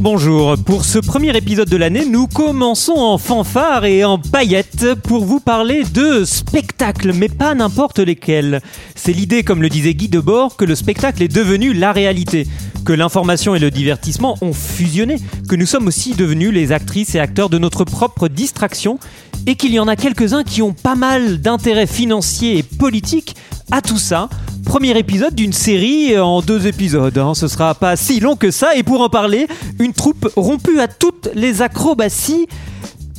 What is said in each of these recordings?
Bonjour. Pour ce premier épisode de l'année, nous commençons en fanfare et en paillettes pour vous parler de spectacles, mais pas n'importe lesquels. C'est l'idée, comme le disait Guy Debord, que le spectacle est devenu la réalité, que l'information et le divertissement ont fusionné, que nous sommes aussi devenus les actrices et acteurs de notre propre distraction, et qu'il y en a quelques-uns qui ont pas mal d'intérêts financiers et politiques à tout ça. Premier épisode d'une série en deux épisodes. Hein. Ce sera pas si long que ça. Et pour en parler, une troupe rompue à toutes les acrobaties.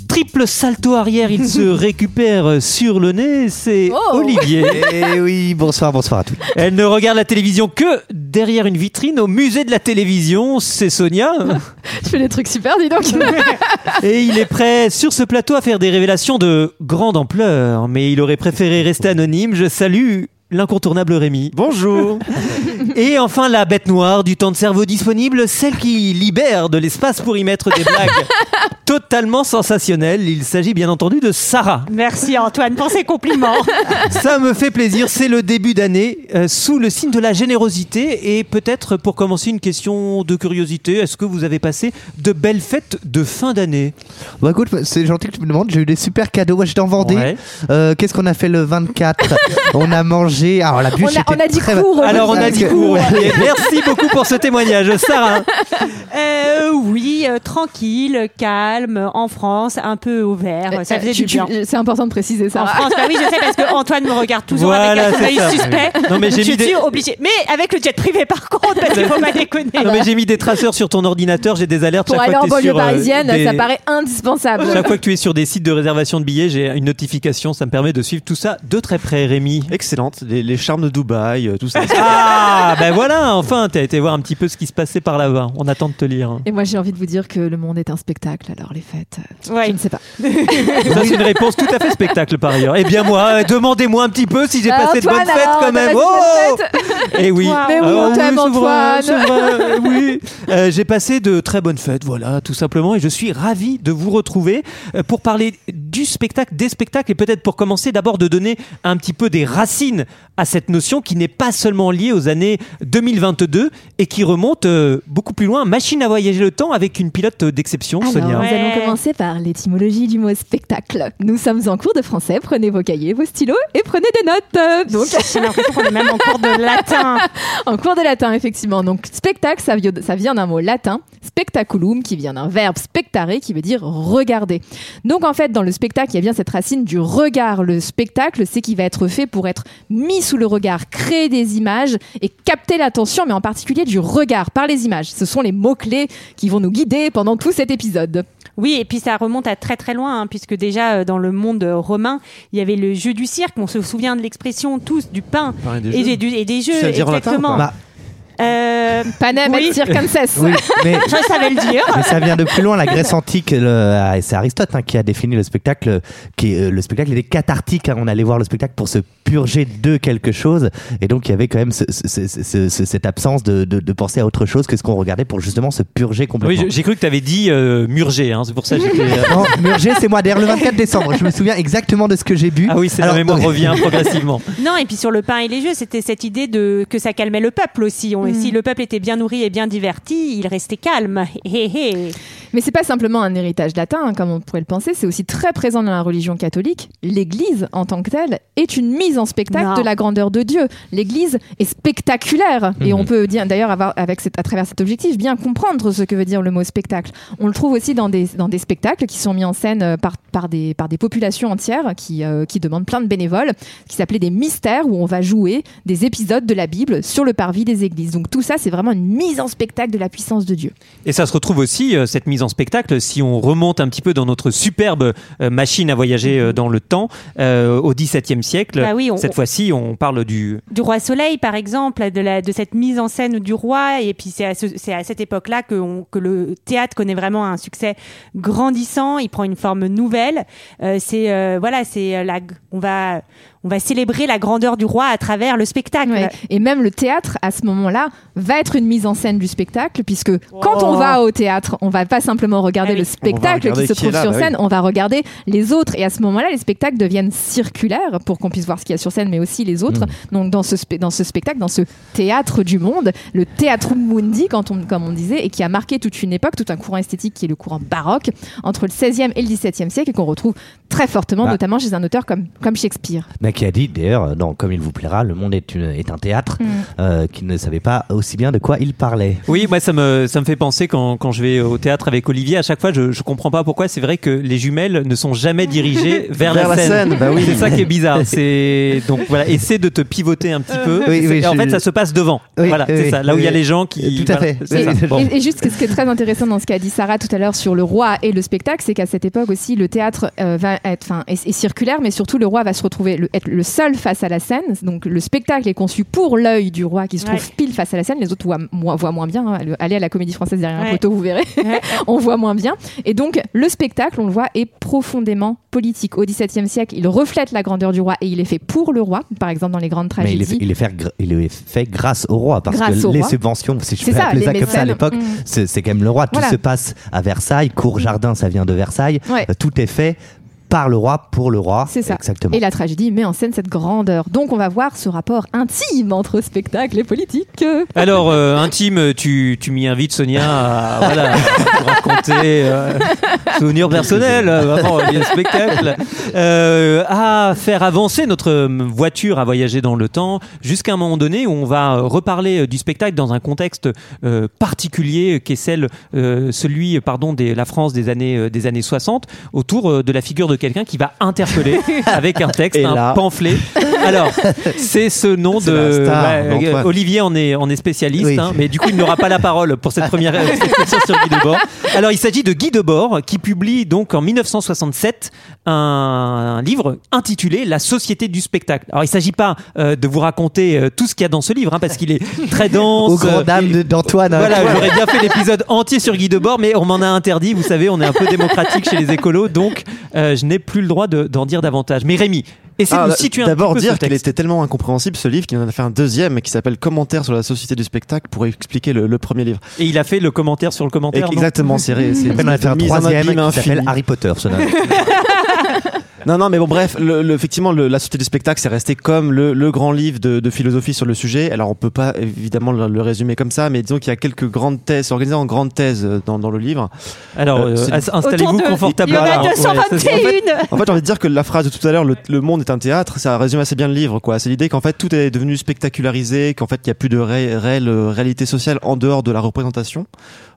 Triple salto arrière, il se récupère sur le nez. C'est Oh. Olivier. Eh oui, bonsoir, bonsoir à tous. Elle ne regarde la télévision que derrière une vitrine au musée de la télévision. C'est Sonia. Je fais des trucs super, dis donc. Et il est prêt sur ce plateau à faire des révélations de grande ampleur. Mais il aurait préféré rester anonyme. Je salue l'incontournable Rémi. Bonjour. Et enfin la bête noire du temps de cerveau disponible, celle qui libère de l'espace pour y mettre des blagues totalement sensationnelles. Il s'agit bien entendu de Sarah. Merci Antoine pour ces compliments. Ça me fait plaisir, c'est le début d'année, euh, sous le signe de la générosité. Et peut-être pour commencer une question de curiosité, est-ce que vous avez passé de belles fêtes de fin d'année? Bah écoute, c'est gentil que tu me demandes. J'ai eu des super cadeaux. Moi, j'étais en Vendée. Ouais. Euh, Qu'est-ce qu'on a fait le 24 On a mangé. Alors la bûche On a, on a dit très- court. Alors on a dit. Olivier. Merci beaucoup pour ce témoignage, Sarah. Euh, oui, euh, tranquille, calme, en France, un peu au vert. Ça faisait Tu- du tu- bien. C'est important de préciser ça. En France, bah oui, je sais parce que Antoine me regarde toujours Voilà, avec un c'est œil suspect. Non mais j'ai mis des obligée. Mais avec le jet privé par contre, parce qu'il faut pas déconner. non, mais j'ai mis des traceurs sur ton ordinateur, j'ai des alertes Pour chaque aller fois en banlieue euh, parisienne, des- ça paraît indispensable. Chaque fois que tu es sur des sites de réservation de billets, j'ai une notification, ça me permet de suivre tout ça de très près, Rémi. Excellente, les, les charmes de Dubaï, euh, tout ça. Ah, ben voilà, enfin, t'as été voir un petit peu ce qui se passait par là-bas. On attend de te lire. Et moi, j'ai envie de vous dire que le monde est un spectacle, alors les fêtes, euh, Ouais. je ne sais pas. Ça, c'est une réponse tout à fait spectacle par ailleurs. Eh bien, moi, euh, demandez-moi un petit peu si j'ai Ah, passé de bonnes fêtes quand même. Oh fêtes Eh oui. Mais oui, on t'aime, c'est vrai, Antoine. oui. Euh, j'ai passé de très bonnes fêtes, voilà, tout simplement, et je suis ravi de vous retrouver pour parler du spectacle, des spectacles, et peut-être pour commencer d'abord de donner un petit peu des racines à cette notion qui n'est pas seulement liée aux années 2022 et qui remonte beaucoup plus loin. Machine à voyager le temps avec une pilote d'exception, Sonia. Ouais. Allons commencer par l'étymologie du mot spectacle. Nous sommes en cours de français, prenez vos cahiers, vos stylos et prenez des notes. Donc, J'ai l'impression qu'on est même en cours de latin. en cours de latin, effectivement. Donc, spectacle, ça vient, ça vient d'un mot latin, spectaculum, qui vient d'un verbe spectare, qui veut dire regarder. Donc, en fait, dans le spectacle, il y a bien cette racine du regard. Le spectacle, c'est qui va être fait pour être mis sous le regard, créer des images et capter l'attention, mais en particulier du regard par les images. Ce sont les mots-clés qui vont nous guider pendant tout cet épisode. Oui, et puis ça remonte à très très loin, hein, puisque déjà euh, dans le monde euh, romain, il y avait le jeu du cirque. On se souvient de l'expression tous du pain des et jeux. des, du- et des jeux. latin exactement. Bah, Euh, Panem Oui. et circenses. oui, mais, je savais le dire. mais ça vient de plus loin. La Grèce antique, ah, c'est Aristote hein, qui a défini le spectacle. Qui, euh, le spectacle était cathartique. hein. On allait voir le spectacle pour se purger de quelque chose. Et donc, il y avait quand même ce- ce- ce- ce- ce- cette absence de, de- de penser à autre chose que ce qu'on regardait pour justement se purger Oui, complètement. je- j'ai cru que tu avais dit euh, murger, hein, c'est pour ça que j'étais. euh, Non, Murger, c'est moi. D'ailleurs, le 24 décembre, je me souviens exactement de ce que j'ai bu. Ah oui, c'est la mémoire donc- revient progressivement. Non, et puis sur le pain et les jeux, c'était cette idée de que ça calmait le peuple aussi. On- Si le peuple était bien nourri et bien diverti, il restait calme. Hé, hé. Mais c'est pas simplement un héritage latin, hein, comme on pourrait le penser, c'est aussi très présent dans la religion catholique. L'Église, en tant que telle, est une mise en spectacle Non. de la grandeur de Dieu. L'Église est spectaculaire, et Mhm. on peut dire d'ailleurs avoir avec cette, à travers cet objectif bien comprendre ce que veut dire le mot spectacle. On le trouve aussi dans des dans des spectacles qui sont mis en scène euh, par par des par des populations entières qui euh, qui demandent plein de bénévoles, qui s'appelaient des mystères où on va jouer des épisodes de la Bible sur le parvis des églises. Donc tout ça, c'est vraiment une mise en spectacle de la puissance de Dieu. Et ça se retrouve aussi, euh, cette mise en spectacle, si on remonte un petit peu dans notre superbe euh, machine à voyager euh, dans le temps, euh, au XVIIe siècle. Bah oui, on- Cette fois-ci, on parle du... du roi Soleil, par exemple, de, la, de cette mise en scène du roi. Et puis c'est à, ce- à cette époque-là que, que le théâtre connaît vraiment un succès grandissant. Il prend une forme nouvelle. Euh, c'est euh, voilà, c'est la, on va on va célébrer la grandeur du roi à travers le spectacle. Ouais. Et même le théâtre, à ce moment-là, va être une mise en scène du spectacle, puisque quand on va au théâtre, on va pas simplement regarder Ah oui. le spectacle regarder qui se qui trouve là, sur bah scène, on va regarder les autres. Et à ce moment-là, les spectacles deviennent circulaires pour qu'on puisse voir ce qu'il y a sur scène, mais aussi les autres. Donc dans ce, dans ce spectacle, dans ce théâtre du monde, le théâtre mundi, quand on, comme on disait, et qui a marqué toute une époque, tout un courant esthétique qui est le courant baroque, entre le 16e et le 17e siècle, et qu'on retrouve très fortement, Bah. notamment chez un auteur comme, comme Shakespeare. Mais qui a dit d'ailleurs, dans Comme il vous plaira, le monde est, une- est un théâtre, euh, qui ne savait pas aussi bien de quoi il parlait. Oui, moi ça me, ça me fait penser quand, quand je vais au théâtre avec Olivier, à chaque fois je, je comprends pas pourquoi c'est vrai que les jumelles ne sont jamais dirigées vers, Vers la scène, bah oui. C'est ça qui est bizarre. C'est donc voilà, essaie de te pivoter un petit peu. Oui, C'est- oui, et en je- fait, ça se passe devant. Oui, voilà, oui, c'est ça. Là où il y a les gens qui. Tout à voilà, fait. c'est Oui, ça. oui. Bon. Et, et juste, ce qui est très intéressant dans ce qu'a dit Sarah tout à l'heure sur le roi et le spectacle, c'est qu'à cette époque aussi, le théâtre euh, va être, enfin, est, est circulaire, mais surtout le roi va se retrouver le, être le seul face à la scène. Donc le spectacle est conçu pour l'œil du roi qui se trouve Ouais. pile face à la scène. Les autres voient, moins- voient moins bien. hein. Allez à la Comédie Française derrière un Ouais. poteau, vous verrez. Ouais. on voit moins bien. Et donc le spectacle, on le voit, est profondément politique. Au XVIIe siècle, il reflète la grandeur du roi et il est fait pour le roi. Par exemple, dans les grandes Mais il tragédies. est, il, est fait, gr- il est fait grâce au roi, parce Grâce que les roi. subventions, si je C'est peux ça, appeler les ça comme ça à l'époque, Mm. c'est quand même le roi. Tout Voilà. se passe à Versailles, cour jardin, ça vient de Versailles. Ouais. Euh, Tout est fait par le roi, pour le roi. C'est ça. Exactement. Et la tragédie met en scène cette grandeur. Donc on va voir ce rapport intime entre spectacle et politique. Alors, euh, intime, tu, tu m'y invites, Sonia, à voilà, raconter euh, souvenirs personnels, euh, vraiment, il y a le spectacle, euh, à faire avancer notre voiture à voyager dans le temps, jusqu'à un moment donné où on va reparler du spectacle dans un contexte euh, particulier, qui est celle, euh, celui, pardon, de la France des années, des années 60, autour de la figure de quelqu'un qui va interpeller avec un texte, un pamphlet. Alors, c'est ce nom de star, ouais, d'Antoine. Olivier en est, en est spécialiste, Oui. hein, mais du coup il n'aura pas la parole pour cette première expression sur Guy Debord. Alors il s'agit de Guy Debord qui publie donc en 1967 un, un livre intitulé La Société du spectacle. Alors il s'agit pas euh, de vous raconter euh, tout ce qu'il y a dans ce livre hein, parce qu'il est très dense. Au grand euh, dame de- d'Antoine. hein. voilà, j'aurais bien fait l'épisode entier sur Guy Debord, mais on m'en a interdit. Vous savez, on est un peu démocratique chez les écolos, donc euh, je n'ai plus le droit de- d'en dire davantage. Mais Rémi, essaie Ah, de nous situer un D'abord dire qu'il était tellement incompréhensible ce livre qu'il en a fait un deuxième qui s'appelle Commentaire sur la société du spectacle pour expliquer le, le premier livre. Et il a fait le commentaire sur le Et commentaire. non? Exactement, c'est Après, on a fait un en troisième qui s'appelle. Harry Potter. ce. Non, non, mais bon, bref, le, le- effectivement, le- la société du spectacle, c'est resté comme le, le grand livre de, de philosophie sur le sujet. Alors, on peut pas évidemment le, le résumer comme ça, mais disons qu'il y a quelques grandes thèses, organisées en grandes thèses euh, dans, dans le livre. Alors, Euh, euh, installez-vous de- Il y confortablement. en a Ouais, c'est ça. 221 En fait, j'ai envie de dire que la phrase de tout à l'heure, le, le monde est un théâtre, ça résume assez bien le livre, quoi. C'est l'idée qu'en fait, tout est devenu spectacularisé, qu'en fait, il n'y a plus de ré- réelle euh, réalité sociale en dehors de la représentation.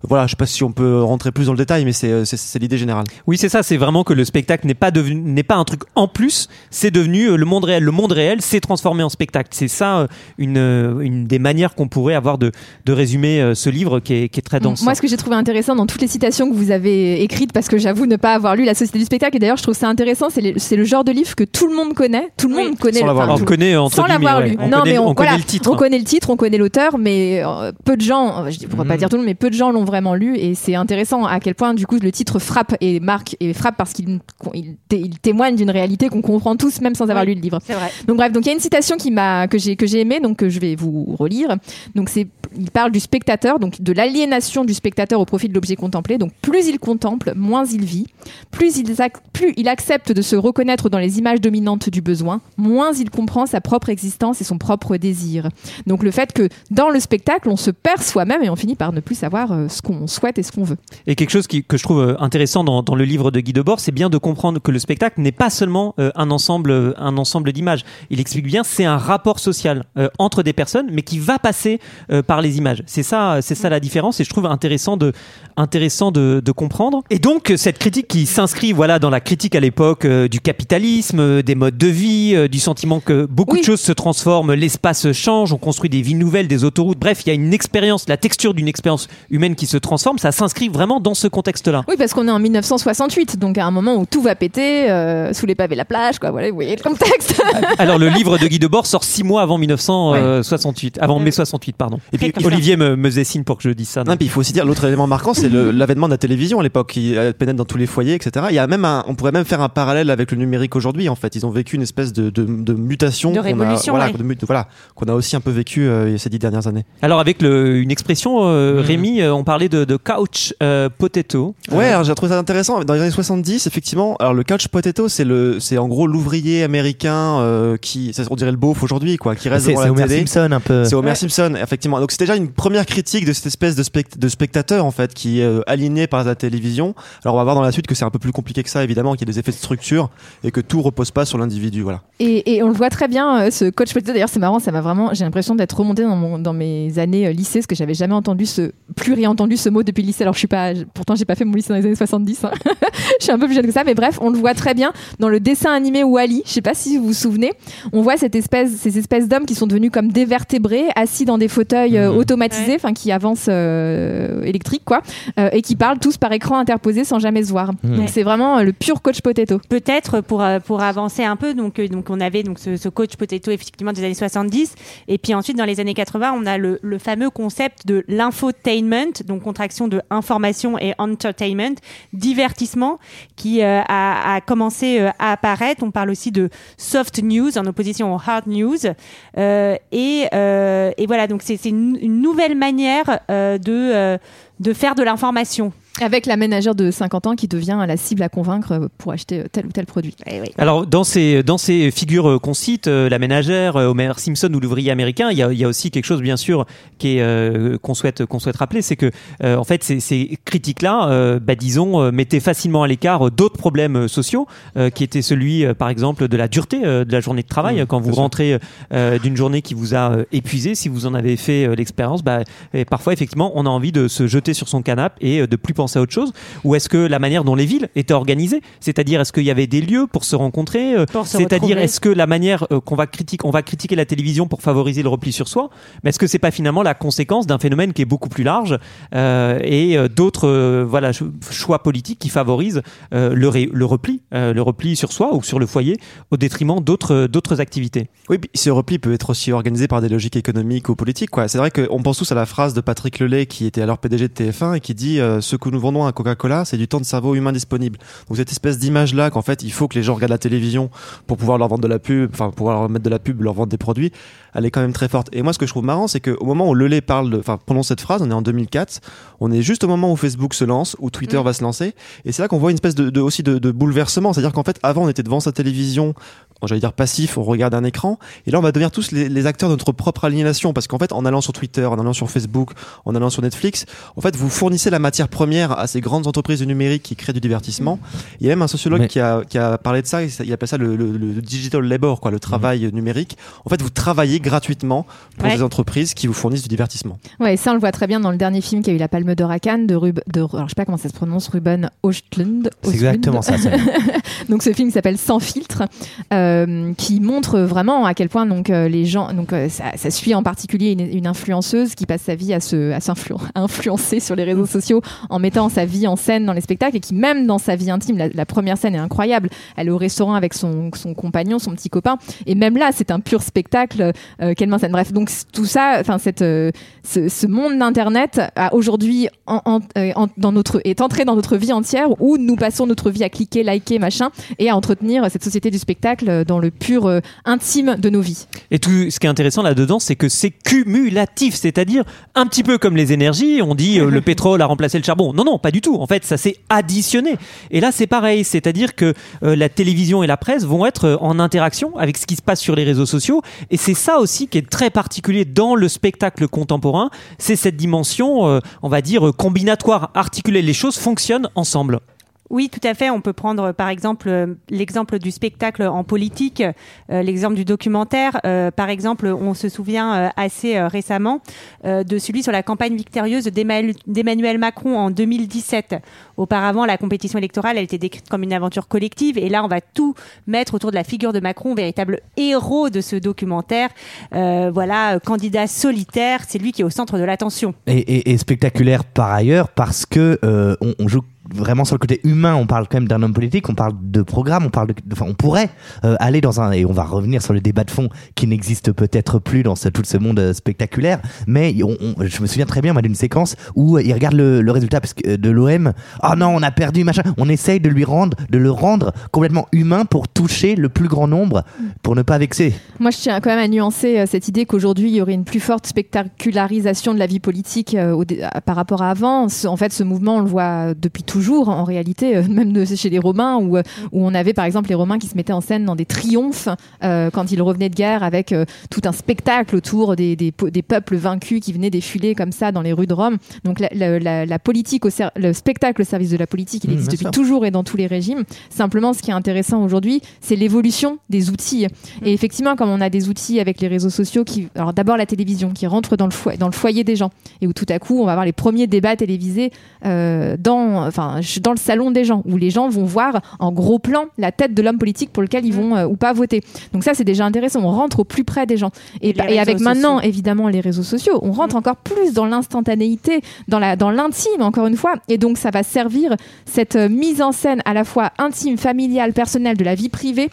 Voilà, je sais pas si on peut rentrer plus dans le détail, mais c'est, euh, c'est, c'est l'idée générale. Oui, c'est ça. C'est vraiment que le spectacle n'est pas devenu, n'est pas un truc en plus. C'est devenu euh, le monde réel. Le monde réel s'est transformé en spectacle. C'est ça euh, une, euh, une des manières qu'on pourrait avoir de, de résumer ce livre qui est, qui est très dense. Moi, ce que j'ai trouvé intéressant dans toutes les citations que vous avez écrites, parce que j'avoue ne pas avoir lu La Société du spectacle, et d'ailleurs, je trouve ça intéressant, c'est le, c'est le genre de livre que tout le monde connaît. Tout le Oui, monde connaît. sans l'avoir enfin, connaît entre sans guillemets, l'avoir ouais. lu. On non, connaît, mais on, on connaît le titre. On connaît le titre, on connaît l'auteur, mais euh, peu de gens, je ne pourrais pas Mhm. dire tout le monde, mais peu de gens l'ont vraiment lu. Et c'est intéressant à quel point, du coup, le titre frappe et marque et frappe parce qu'il il té- il témoigne d'une réalité qu'on comprend tous, même sans avoir Oui. lu le livre. C'est vrai. Donc bref, donc il y a une citation qui m'a que j'ai que j'ai aimée, donc que je vais vous relire. Donc c'est il parle du spectateur, donc de l'aliénation du spectateur au profit de l'objet contemplé. Donc plus il contemple, moins il vit. Plus il plus il accepte de se reconnaître dans les images dominantes du besoin, moins il comprend sa propre existence et son propre désir. Donc le fait que dans le spectacle, on se perd soi-même et on finit par ne plus savoir euh, ce qu'on souhaite et ce qu'on veut. Et quelque chose qui, que je trouve euh, intéressant dans, dans le livre de Guy Debord, c'est bien de comprendre que le spectacle n'est n'est pas seulement euh, un ensemble, un ensemble d'images. Il explique bien, c'est un rapport social euh, entre des personnes, mais qui va passer euh, par les images. C'est ça, c'est ça la différence, et je trouve intéressant de, intéressant de, de comprendre. Et donc cette critique qui s'inscrit, voilà, dans la critique à l'époque euh, du capitalisme, euh, des modes de vie, euh, du sentiment que beaucoup Oui. de choses se transforment, l'espace change, on construit des villes nouvelles, des autoroutes. Bref, il y a une expérience, la texture d'une expérience humaine qui se transforme. Ça s'inscrit vraiment dans ce contexte-là. Oui, parce qu'on est en 1968, donc à un moment où tout va péter, euh, sous les pavés la plage, quoi. Voilà, vous voyez le contexte. Alors le livre de Guy Debord sort six mois avant 1968, avant mai 68, pardon. Et puis, Olivier me, me faisait signe pour que je dise ça. Non, puis il faut aussi dire l'autre élément marquant, c'est l'avènement de la télévision à l'époque qui euh, pénètre dans tous les foyers, etc. Il y a même un, on pourrait même faire un parallèle avec le numérique aujourd'hui. En fait, ils ont vécu une espèce de, de, de mutation, De qu'on a- révolution, voilà, ouais. de voilà, qu'on a aussi un peu vécu euh, ces dix dernières années. Alors avec le, une expression, euh, Rémi, euh, on parlait de, de couch euh, potato. Ouais, alors j'ai trouvé ça intéressant. Dans les années 70, effectivement, alors le couch potato, c'est le, c'est en gros l'ouvrier américain euh, qui, ça, on dirait le beauf aujourd'hui, quoi, qui reste C'est devant c'est la Homer télé. Simpson un peu. C'est Homer Simpson, effectivement. Donc c'est déjà une première critique de cette espèce de, spect- de spectateur en fait qui est euh, aligné par la télévision. Alors on va voir dans la suite que c'est un peu plus compliqué que ça, évidemment, qu'il y a des effets de structure et que tout repose pas sur l'individu. Voilà. Et, et on le voit très bien, euh, ce coach potato. D'ailleurs, c'est marrant, ça m'a vraiment. J'ai l'impression d'être remontée dans, mon, dans mes années euh, lycée, parce que j'avais jamais entendu ce, plus réentendu ce mot depuis le lycée. Alors, je suis pas. Pourtant, j'ai pas fait mon lycée dans les années 70. hein. je suis un peu plus jeune que ça, mais bref, on le voit très bien dans le dessin animé Wally. Je sais pas si vous vous souvenez. On voit cette espèce, ces espèces d'hommes qui sont devenus comme des vertébrés, assis dans des fauteuils euh, Mhm. automatisés, enfin qui avancent euh, électriques, quoi, euh, et qui parlent tous par écran interposé sans jamais se voir. Donc, c'est vraiment euh, le pur coach potato. peut-être pour euh, pour avancer un peu donc euh, donc on avait donc ce, ce coach potato effectivement des années 70 et puis ensuite dans les années 80 on a le, le fameux concept de l'infotainment donc contraction de information et entertainment divertissement qui euh, a, a commencé euh, à apparaître. On parle aussi de soft news en opposition au hard news. Euh, et euh, et voilà donc c'est une, nouvelle manière de faire de l'information Avec la ménagère de 50 ans qui devient la cible à convaincre euh, pour acheter tel ou tel produit. Eh oui. Alors dans ces dans ces figures euh, qu'on cite, euh, la ménagère, euh, Homer Simpson ou l'ouvrier américain, il y a, il y a aussi quelque chose bien sûr qui est euh, qu'on souhaite qu'on souhaite rappeler, c'est que euh, en fait ces, ces critiques là, bah, disons, euh, mettaient facilement à l'écart euh, d'autres problèmes euh, sociaux, euh, qui étaient celui euh, par exemple de la dureté euh, de la journée de travail. Mmh, Quand vous rentrez euh, d'une journée qui vous a euh, épuisé, si vous en avez fait euh, l'expérience, bah, parfois effectivement on a envie de se jeter sur son canapé et euh, de plus penser à autre chose. Ou est-ce que la manière dont les villes étaient organisées, c'est-à-dire est-ce qu'il y avait des lieux pour se rencontrer, euh, c'est-à-dire est-ce que la manière euh, qu'on va critiquer, on va critiquer la télévision pour favoriser le repli sur soi, mais est-ce que c'est pas finalement la conséquence d'un phénomène qui est beaucoup plus large euh, et euh, d'autres euh, voilà ch- choix politiques qui favorisent euh, le, ré- le repli, euh, le repli sur soi ou sur le foyer au détriment d'autres d'autres activités? Oui, puis ce repli peut être aussi organisé par des logiques économiques ou politiques. Quoi. C'est vrai qu'on pense tous à la phrase de Patrick Lelay, qui était alors PDG de TF1, et qui dit euh, Ce que nous vendons à Coca-Cola, c'est du temps de cerveau humain disponible. Donc cette espèce d'image-là, qu'en fait, il faut que les gens regardent la télévision pour pouvoir leur vendre de la pub, enfin, pouvoir leur mettre de la pub, leur vendre des produits, elle est quand même très forte. Et moi, ce que je trouve marrant, c'est qu'au moment où Lelay parle, de- enfin, prononce cette phrase, on est en 2004, on est juste au moment où Facebook se lance, où Twitter va se lancer, et c'est là qu'on voit une espèce de, de- aussi de, de bouleversement. C'est-à-dire qu'en fait, avant, on était devant sa télévision, j'allais dire passif, on regarde un écran, et là on va devenir tous les, les acteurs de notre propre aliénation, parce qu'en fait en allant sur Twitter, en allant sur Facebook, en allant sur Netflix, en fait vous fournissez la matière première à ces grandes entreprises du numérique qui créent du divertissement. Il y a même un sociologue Mais- qui, a, qui a parlé de ça, il appelle ça le, le- le digital labor, quoi, le travail numérique. En fait vous travaillez gratuitement pour Ouais. des entreprises qui vous fournissent du divertissement. Ouais, et ça on le voit très bien dans le dernier film qui a eu la Palme d'Or à Cannes de Rub, de, alors je sais pas comment ça se prononce, Ruben Ostlund. C'est exactement ça. Donc ce film s'appelle Sans filtre, euh, qui montre vraiment à quel point donc euh, les gens, donc euh, ça, suit en particulier une, influenceuse qui passe sa vie à se, à s'influ- à influencer sur les réseaux sociaux en mettant sa vie en scène dans les spectacles et qui même dans sa vie intime, la, première scène est incroyable. Elle est au restaurant avec son, son compagnon, son petit copain, et même là c'est un pur spectacle euh, qu'elle en scène. Bref, donc tout ça, enfin cette, euh, ce, monde d'internet aujourd'hui euh, dans notre est entré dans notre vie entière où nous passons notre vie à cliquer, liker, machin et à entretenir cette société du spectacle dans le pur euh, intime de nos vies. Et tout ce qui est intéressant là-dedans, c'est que c'est cumulatif, c'est-à-dire un petit peu comme les énergies, on dit euh, le pétrole a remplacé le charbon. Non, non, pas du tout. En fait, ça s'est additionné. Et là, c'est pareil, c'est-à-dire que euh, la télévision et la presse vont être euh, en interaction avec ce qui se passe sur les réseaux sociaux. Et c'est ça aussi qui est très particulier dans le spectacle contemporain, c'est cette dimension, euh, on va dire, euh, combinatoire, articulée. Les choses fonctionnent ensemble. Oui, tout à fait. On peut prendre euh, par exemple euh, l'exemple du spectacle en politique, euh, l'exemple du documentaire. Par exemple, on se souvient assez récemment de celui sur la campagne victorieuse d'Emmanuel Macron en 2017. Auparavant, la compétition électorale, elle était décrite comme une aventure collective, et là, on va tout mettre autour de la figure de Macron, véritable héros de ce documentaire. Voilà, candidat solitaire, c'est lui qui est au centre de l'attention. Et, spectaculaire par ailleurs parce que on joue vraiment sur le côté humain. On parle quand même d'un homme politique, on parle de programme, on parle enfin, on pourrait euh, aller dans un et on va revenir sur le débat de fond qui n'existe peut-être plus dans tout ce monde euh, spectaculaire. Mais je me souviens très bien d'une séquence où euh, il regarde le, résultat parce que, de l'OM. Oh non, on a perdu machin. On essaye de lui rendre, de le rendre complètement humain pour toucher le plus grand nombre, pour ne pas vexer. Moi, je tiens quand même à nuancer cette idée qu'aujourd'hui, il y aurait une plus forte spectacularisation de la vie politique par rapport à avant. En fait, ce mouvement, on le voit depuis toujours, en réalité, euh, même de- chez les Romains, où, euh, où on avait par exemple les Romains qui se mettaient en scène dans des triomphes euh, quand ils revenaient de guerre avec tout un spectacle autour des, des, peuples vaincus qui venaient défiler comme ça dans les rues de Rome. Donc la, la- la- la politique, au le spectacle au service de la politique, il Mmh, existe depuis sûr. toujours et dans tous les régimes. Simplement, ce qui est intéressant aujourd'hui, c'est l'évolution des outils. Et effectivement, comme on a des outils avec les réseaux sociaux, qui, alors d'abord la télévision, qui rentre dans le, foyer, dans le foyer des gens, et où tout à coup, on va avoir les premiers débats télévisés euh, dans, enfin, dans le salon des gens, où les gens vont voir en gros plan la tête de l'homme politique pour lequel ils vont euh, ou pas voter. Donc ça, c'est déjà intéressant. On rentre au plus près des gens. Et, Et les et avec maintenant, évidemment, les réseaux sociaux, on rentre encore plus dans l'instantanéité, dans la, dans l'intime, encore une fois. Et donc, ça va servir cette euh, mise en scène à la fois intime, familiale, personnelle de la vie privée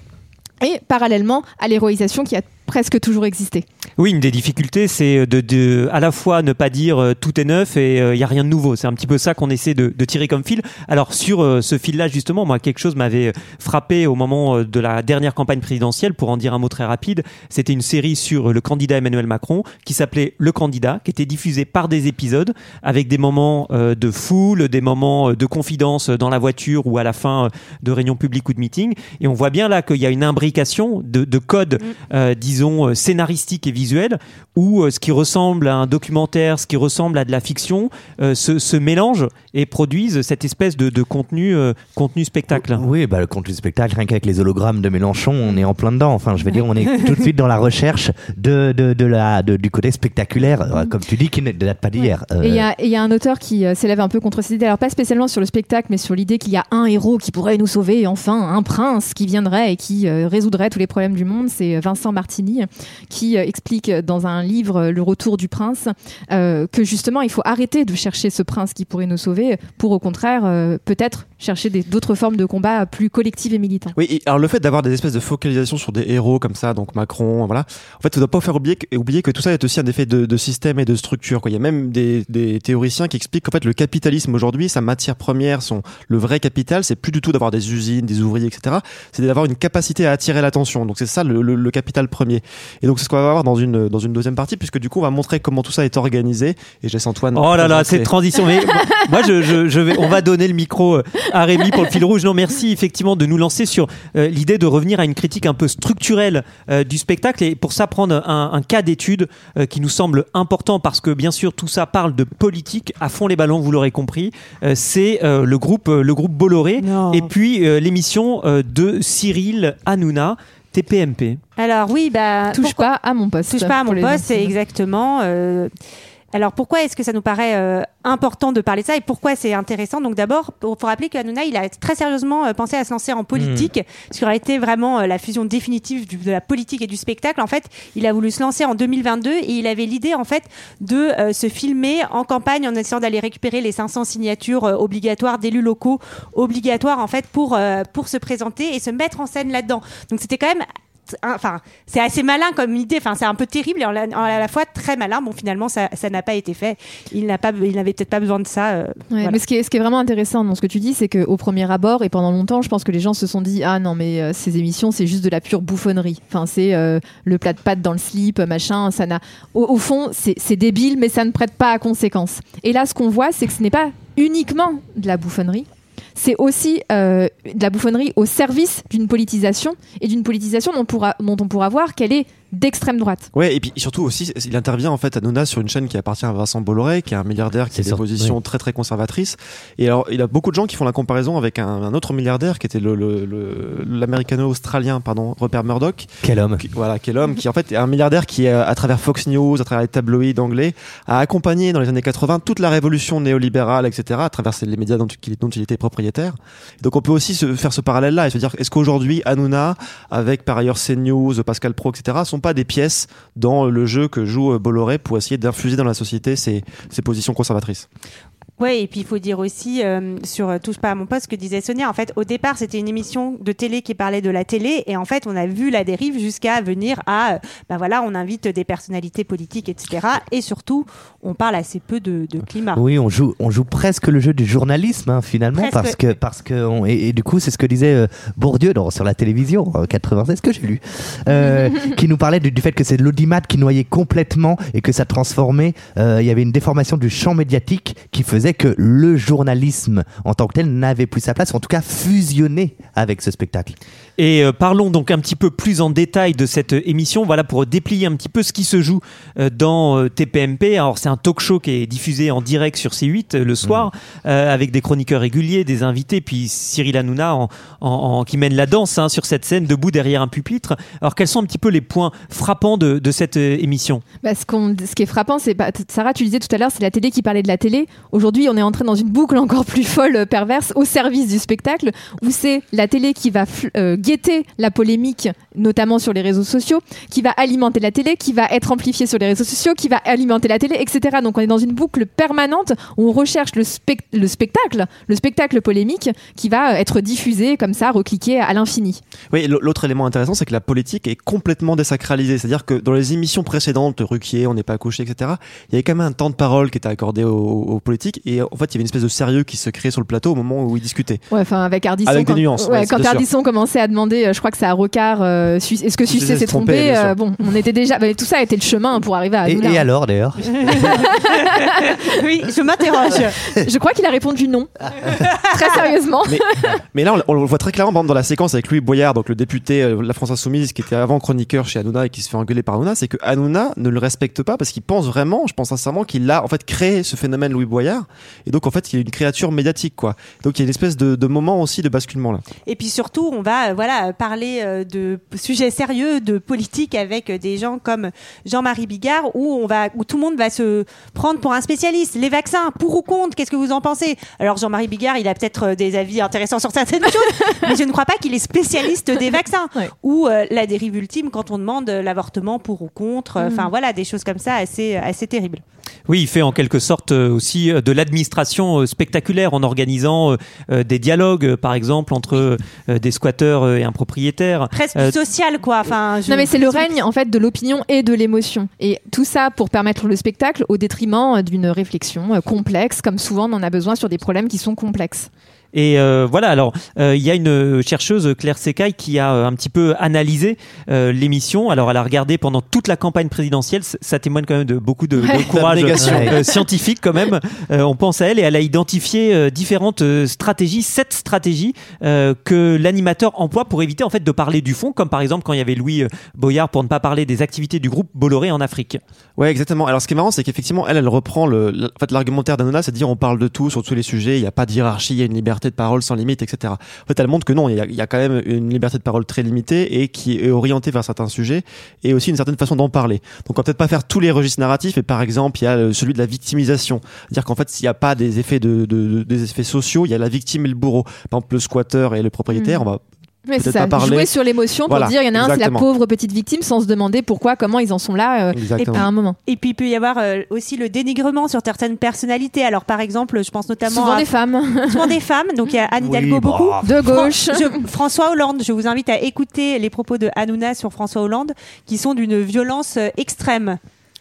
et parallèlement à l'héroïsation qui a presque toujours existé. Oui, une des difficultés, c'est de, de à la fois ne pas dire euh, tout est neuf et il y a rien de nouveau. C'est un petit peu ça qu'on essaie de, de tirer comme fil. Alors sur euh, ce fil-là, justement, moi, quelque chose m'avait frappé au moment euh, de la dernière campagne présidentielle. Pour en dire un mot très rapide, c'était une série sur le candidat Emmanuel Macron qui s'appelait Le Candidat, qui était diffusée par des épisodes avec des moments euh, de foule, des moments euh, de confidence dans la voiture ou à la fin euh, de réunions publiques ou de meetings. Et on voit bien là qu'il y a une imbrication de, de codes, euh, disons, euh, scénaristiques et visuels, où euh, ce qui ressemble à un documentaire, ce qui ressemble à de la fiction, euh, se, se mélangent et produisent cette espèce de, de contenu, euh, contenu spectacle. Oui, bah, le contenu spectacle, rien qu'avec les hologrammes de Mélenchon, on est en plein dedans. Enfin, je veux dire, on est tout de suite dans la recherche de, de, de la, de- du côté spectaculaire, comme tu dis, qui ne date pas d'hier. Et il y a- y, un auteur qui s'élève un peu contre cette idée, alors pas spécialement sur le spectacle, mais sur l'idée qu'il y a un héros qui pourrait nous sauver, enfin un prince qui viendrait et qui euh, résoudrait tous les problèmes du monde. C'est Vincent Qui euh, explique dans un livre euh, Le Retour du prince euh, que justement il faut arrêter de chercher ce prince qui pourrait nous sauver pour au contraire peut-être chercher d'autres formes de combat plus collectives et militants. Oui, alors le fait d'avoir des espèces de focalisation sur des héros comme ça, donc Macron, voilà. En fait, on ne doit pas faire oublier que, tout ça est aussi un effet de, système et de structure. Il y a même des, théoriciens qui expliquent qu'en fait le capitalisme aujourd'hui, sa matière première, son le vrai capital, c'est plus du tout d'avoir des usines, des ouvriers, etc. C'est d'avoir une capacité à attirer l'attention. Donc c'est ça le capital premier. Et donc c'est ce qu'on va voir dans une dans une deuxième partie, puisque du coup on va montrer comment tout ça est organisé. Et je laisse Antoine. Oh là là, cette transition. Mais moi, je, je, je vais, on va donner le micro euh, à Rémi pour le fil rouge. Non, merci effectivement de nous lancer sur euh, l'idée de revenir à une critique un peu structurelle euh, du spectacle et pour ça prendre un, un cas d'étude euh, qui nous semble important parce que bien sûr tout ça parle de politique à fond les ballons, vous l'aurez compris. Euh, C'est euh, le groupe, le groupe Bolloré Non. et puis euh, l'émission euh, de Cyril Hanouna. TPMP. Alors oui, bah Touche pourquoi- pas à mon poste. touche pas à mon poste, c'est exactement. euh, alors pourquoi est-ce que ça nous paraît euh, important de parler de ça et pourquoi c'est intéressant? Donc d'abord, il faut rappeler que Hanouna, il a très sérieusement euh, pensé à se lancer en politique, ce qui aurait été vraiment euh, la fusion définitive du- de la politique et du spectacle. En fait, il a voulu se lancer en 2022 et il avait l'idée en fait de se filmer en campagne en essayant d'aller récupérer les 500 signatures obligatoires d'élus locaux obligatoires en fait pour pour se présenter et se mettre en scène là-dedans. Donc c'était quand même enfin c'est assez malin comme idée enfin c'est un peu terrible et en la- en à la fois très malin bon finalement ça ça n'a pas été fait il n'a pas il n'avait peut-être pas besoin de ça euh, Ouais, voilà. Mais ce qui, est, ce qui est vraiment intéressant dans ce que tu dis, c'est qu'au premier abord et pendant longtemps, je pense que les gens se sont dit Ah non, mais euh, ces émissions, c'est juste de la pure bouffonnerie. Enfin, c'est euh, le plat de pâtes dans le slip, machin. Ça n'a. Au, au fond, c'est c'est débile, mais ça ne prête pas à conséquence. Et là, ce qu'on voit, c'est que ce n'est pas uniquement de la bouffonnerie. C'est aussi euh, de la bouffonnerie au service d'une politisation et d'une politisation dont, on pourra voir qu'elle est d'extrême droite. Ouais, et puis surtout aussi, il intervient en fait à Nona sur une chaîne qui appartient à Vincent Bolloré, qui est un milliardaire qui a des sûr, positions oui. très très conservatrices. Et alors, il a beaucoup de gens qui font la comparaison avec un, un autre milliardaire qui était le- le- le- l'américano-australien, pardon, Rupert Murdoch, Quel homme. qui- voilà, qui est l'homme qui en fait est un milliardaire qui, euh, à travers Fox News, à travers les tabloïds anglais, a accompagné dans les années 80 toute la révolution néolibérale, etc., à travers les médias dont, il- dont il était propriétaire. Donc on peut aussi se faire ce parallèle-là et se dire, est-ce qu'aujourd'hui, Hanouna, avec par ailleurs CNews, Pascal Pro, etc., sont pas des pièces dans le jeu que joue euh, Bolloré pour essayer d'infuser dans la société ces positions conservatrices Ouais, et puis il faut dire aussi euh, sur euh, Touche pas à mon poste ce que disait Sonia. En fait, au départ, c'était une émission de télé qui parlait de la télé, et en fait, on a vu la dérive jusqu'à venir à, euh, ben voilà, on invite des personnalités politiques, etc. Et surtout, on parle assez peu de, de climat. Oui, on joue, on joue presque le jeu du journalisme hein, finalement Presque. parce que parce que on- et, et du coup c'est ce que disait euh, Bourdieu dans- sur la télévision en 96 que j'ai lu, euh, qui nous parlait du, du fait que c'est l'audimat qui noyait complètement et que ça transformait. euh, Il y avait une déformation du champ médiatique qui faisait que le journalisme en tant que tel n'avait plus sa place, en tout cas fusionné avec ce spectacle. Et euh, parlons donc un petit peu plus en détail de cette euh, émission, voilà pour déplier un petit peu ce qui se joue euh, dans euh, TPMP. Alors c'est un talk show qui est diffusé en direct sur C8 euh, le soir euh, avec des chroniqueurs réguliers, des invités, puis Cyril Hanouna en, en- en- qui mène la danse hein, sur cette scène debout derrière un pupitre. Alors quels sont un petit peu les points frappants de, de cette euh, émission? Bah, ce, qu'on- ce qui est frappant, c'est bah, Sarah, tu disais tout à l'heure, c'est la télé qui parlait de la télé. Aujourd'hui, on est entré dans une boucle encore plus folle, perverse, au service du spectacle, où c'est la télé qui va euh, guetter la polémique, notamment sur les réseaux sociaux, qui va alimenter la télé, qui va être amplifiée sur les réseaux sociaux, qui va alimenter la télé, etc. Donc on est dans une boucle permanente où on recherche le, spec- le spectacle, le spectacle polémique, qui va euh, être diffusé comme ça, recliqué à l'infini. Oui, l'autre élément intéressant, c'est que la politique est complètement désacralisée. C'est-à-dire que dans les émissions précédentes, Ruquier, On n'est pas couché, etc., il y avait quand même un temps de parole qui était accordé aux, aux politiques. Et en fait, il y avait une espèce de sérieux qui se créait sur le plateau au moment où ils discutaient. Ouais, enfin avec Ardisson. Avec des nuances, ouais, ouais, quand sûr. Ardisson commençait à demander, euh, je crois que c'est à Rocard, euh, est-ce que Sucé s'est trompé, euh, Bon, on était déjà. bah, tout ça a été le chemin pour arriver à. Et, alors d'ailleurs oui, je m'interroge. Je crois qu'il a répondu non. Très sérieusement. Mais, mais là, on, on le voit très clairement par exemple, dans la séquence avec Louis Boyard, donc le député euh, de la France Insoumise, qui était avant chroniqueur chez Hanouna et qui se fait engueuler par Hanouna, c'est que Hanouna ne le respecte pas parce qu'il pense vraiment, je pense sincèrement, qu'il a en fait créé ce phénomène Louis Boyard. Et donc, en fait, il est une créature médiatique, quoi. Donc, il y a une espèce de, de moment aussi de basculement là. Et puis surtout, on va voilà parler euh, de sujets sérieux, de politique avec euh, des gens comme Jean-Marie Bigard, où on va, où tout le monde va se prendre pour un spécialiste. Les vaccins, pour ou contre Qu'est-ce que vous en pensez? Alors Jean-Marie Bigard, il a peut-être euh, des avis intéressants sur certaines choses, mais je ne crois pas qu'il est spécialiste des vaccins. Ouais. Ou euh, la dérive ultime quand on demande euh, l'avortement pour ou contre. Mm. Enfin voilà, des choses comme ça assez assez terribles. Oui, il fait en quelque sorte euh, aussi euh, de l'administration euh, spectaculaire en organisant des dialogues, par exemple, entre des squatteurs et un propriétaire. Presque Euh, social quoi. Enfin. je- Non mais c'est le règne en fait de l'opinion et de l'émotion et tout ça pour permettre le spectacle au détriment d'une réflexion complexe comme souvent on en a besoin sur des problèmes qui sont complexes. Et euh, voilà, alors euh, il y a une chercheuse, Claire Secaille, qui a euh, un petit peu analysé euh, l'émission. Alors elle a regardé pendant toute la campagne présidentielle, ça témoigne quand même de beaucoup de, courage euh, scientifique quand même. Euh, on pense à elle et elle a identifié euh, différentes stratégies, sept stratégies euh, que l'animateur emploie pour éviter en fait de parler du fond, comme par exemple quand il y avait Louis Boyard pour ne pas parler des activités du groupe Bolloré en Afrique. Ouais, exactement. Alors, ce qui est marrant, c'est qu'effectivement, elle, elle reprend le, en fait, l'argumentaire d'Hanouna, c'est de dire on parle de tout sur tous les sujets, il n'y a pas de hiérarchie, il y a une liberté de parole sans limite, etc. En fait, elle montre que non, il y, a, il y a quand même une liberté de parole très limitée et qui est orientée vers certains sujets et aussi une certaine façon d'en parler. Donc, on va peut-être pas faire tous les registres narratifs, mais par exemple, il y a euh, celui de la victimisation. C'est-à-dire qu'en fait, s'il n'y a pas des effets de, de- de- des effets sociaux, il y a la victime et le bourreau. Par exemple, le squatteur et le propriétaire, Mhm. on va Mais c'est ça, pas parler. jouer sur l'émotion pour Voilà, dire il y en a un c'est la pauvre petite victime sans se demander pourquoi comment ils en sont là euh, exactement. à un moment. Et puis il peut y avoir euh, aussi le dénigrement sur certaines personnalités. Alors par exemple, je pense notamment Souvent à des femmes souvent des femmes. Donc il y a Anne Oui, Hidalgo bah, beaucoup. de gauche. Je- François Hollande, je vous invite à écouter les propos de Hanouna sur François Hollande, qui sont d'une violence euh, extrême.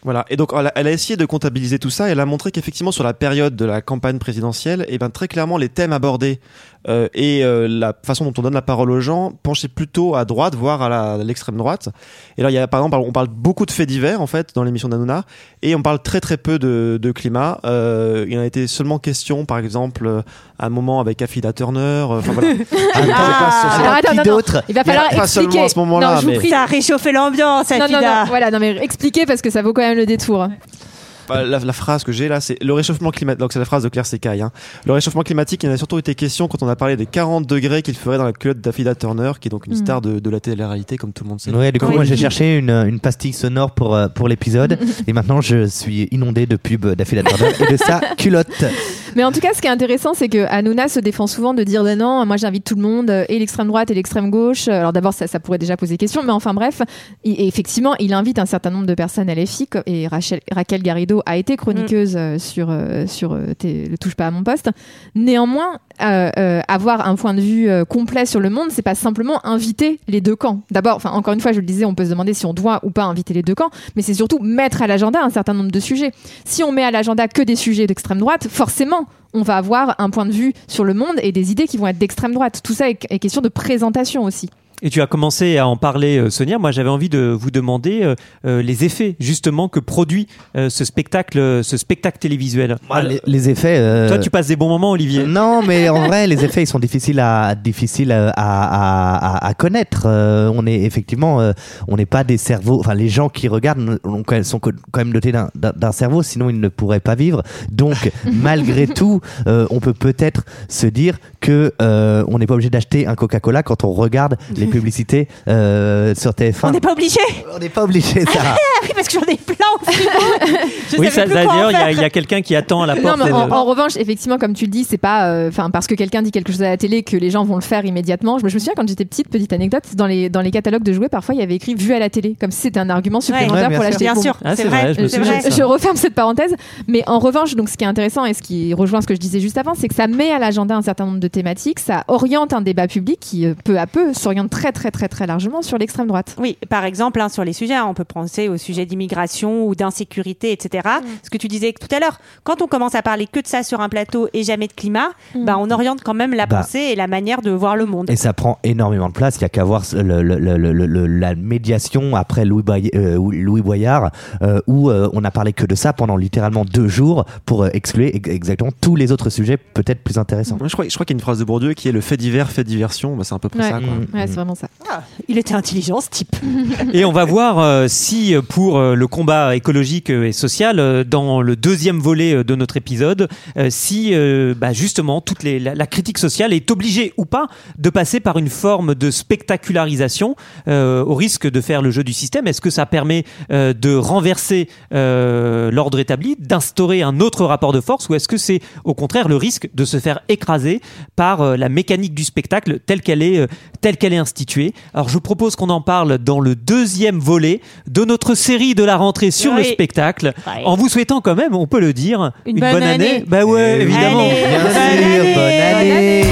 Voilà. Et donc, elle a, elle a essayé de comptabiliser tout ça. Et elle a montré qu'effectivement, sur la période de la campagne présidentielle, et ben très clairement, les thèmes abordés euh, et euh, la façon dont on donne la parole aux gens penchaient plutôt à droite, voire à l'extrême droite. Et là, il y a par exemple, on parle beaucoup de faits divers en fait dans l'émission d'Anouna, et on parle très très peu de, de climat. Euh, il en a été seulement question, par exemple, à un moment avec Affida Turner. Enfin voilà. Ah, Ah, alors, attends, qui non, non. d'autre Il va Il falloir pas seulement expliquer. à ce moment-là, non, je vous mais- prie. Ça a réchauffé l'ambiance, Non, non, non, voilà, non, mais expliquez parce que ça vaut quand même le détour. Bah, la, la phrase que j'ai là, c'est le réchauffement climatique. Donc c'est la phrase de Claire Secaille. Hein. Le réchauffement climatique, il en a surtout été question quand on a parlé des 40 degrés qu'il ferait dans la culotte d'Affida Turner, qui est donc une Mm. star de, de la télé-réalité, comme tout le monde sait. Ouais, du coup, moi j'ai cherché une, une pastille sonore pour, euh, pour l'épisode et maintenant je suis inondé de pubs d'Affida Turner et de sa culotte. Mais en tout cas, ce qui est intéressant, c'est que Hanouna se défend souvent de dire ben non, moi j'invite tout le monde, euh, et l'extrême droite et l'extrême gauche. Alors d'abord, ça, ça pourrait déjà poser question, mais enfin bref, et effectivement, il invite un certain nombre de personnes à co- et Rachel, Raquel Garrido a été chroniqueuse euh, sur, euh, sur euh, le Touche pas à mon poste. Néanmoins, euh, euh, avoir un point de vue euh, complet sur le monde, c'est pas simplement inviter les deux camps. D'abord, enfin encore une fois, je le disais, on peut se demander si on doit ou pas inviter les deux camps, mais c'est surtout mettre à l'agenda un certain nombre de sujets. Si on met à l'agenda que des sujets d'extrême droite, forcément, on va avoir un point de vue sur le monde et des idées qui vont être d'extrême droite. Tout ça est, est question de présentation aussi. Et tu as commencé à en parler, euh, Sonia. Moi, j'avais envie de vous demander euh, euh, les effets justement que produit euh, ce spectacle, euh, ce spectacle télévisuel. Ah, les, les effets. euh, Toi, tu passes des bons moments, Olivier. Non, mais en vrai, les effets ils sont difficiles à difficiles à, à, à, à connaître. Euh, on est effectivement, euh, on n'est pas des cerveaux. Enfin, les gens qui regardent sont quand même dotés d'un- d'un d'un cerveau, sinon ils ne pourraient pas vivre. Donc, malgré tout, euh, on peut peut-être se dire que euh, on n'est pas obligé d'acheter un Coca-Cola quand on regarde les publicités euh, sur TF1. On n'est pas obligé. On n'est pas obligé ça. Ah oui, parce que j'en ai plein. Je Oui, ça- d'ailleurs, il y a, quelqu'un qui attend à la Non, porte. mais et en, de- en revanche, effectivement, comme tu le dis, c'est pas, euh, enfin, parce que quelqu'un dit quelque chose à la télé que les gens vont le faire immédiatement. Je me souviens quand j'étais petite, petite anecdote, dans les dans les catalogues de jouets, parfois il y avait écrit vu à la télé, comme si c'était un argument supplémentaire Ouais, pour l'acheter. Bien sûr, Ah, c'est vrai, vrai. je vrai. je referme cette parenthèse, mais en revanche, donc ce qui est intéressant et ce qui rejoint ce que je disais juste avant, c'est que ça met à l'agenda un certain nombre de thématiques, ça oriente un débat public qui euh, peu à peu s'oriente très très très très largement sur l'extrême droite. Oui, par exemple, hein, sur les sujets, hein, on peut penser au sujet d'immigration ou d'insécurité, etc. Mm. Ce que tu disais tout à l'heure, quand on commence à parler que de ça sur un plateau et jamais de climat, Mm. bah, on oriente quand même la Bah. pensée et la manière de voir le monde. Et ça prend énormément de place. Il y a qu'à voir le- le- le- le- le- la médiation après Louis, Boy- euh, Louis Boyard, euh, où euh, on a parlé que de ça pendant littéralement deux jours pour euh, exclure ex- exactement tous les autres sujets peut-être plus intéressants. Je crois, je crois qu'il y a une phrase de Bourdieu qui est le fait divers, fait diversion. Bah, c'est à peu près Ouais. ça. Quoi. Mm, Ouais, mm. Vraiment ça. Il était intelligent, ce type. Et on va voir euh, si euh, pour euh, le combat écologique et social, euh, dans le deuxième volet de notre épisode, euh, si euh, bah, justement toute les, la, la critique sociale est obligée ou pas de passer par une forme de spectacularisation euh, au risque de faire le jeu du système. Est-ce que ça permet euh, de renverser euh, l'ordre établi, d'instaurer un autre rapport de force, ou est-ce que c'est au contraire le risque de se faire écraser par euh, la mécanique du spectacle telle qu'elle est, euh, telle qu'elle est alors je vous propose qu'on en parle dans le deuxième volet de notre série de la rentrée sur le spectacle, en vous souhaitant quand même, on peut le dire, une, bonne, année. Bah ouais, eh évidemment. Bonne année.